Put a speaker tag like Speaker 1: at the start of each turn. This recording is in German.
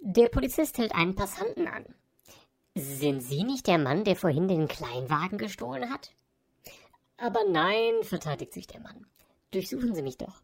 Speaker 1: Der Polizist hält einen Passanten an. Sind Sie nicht der Mann, der vorhin den Kleinwagen gestohlen hat? Aber nein, verteidigt sich der Mann. Durchsuchen Sie mich doch.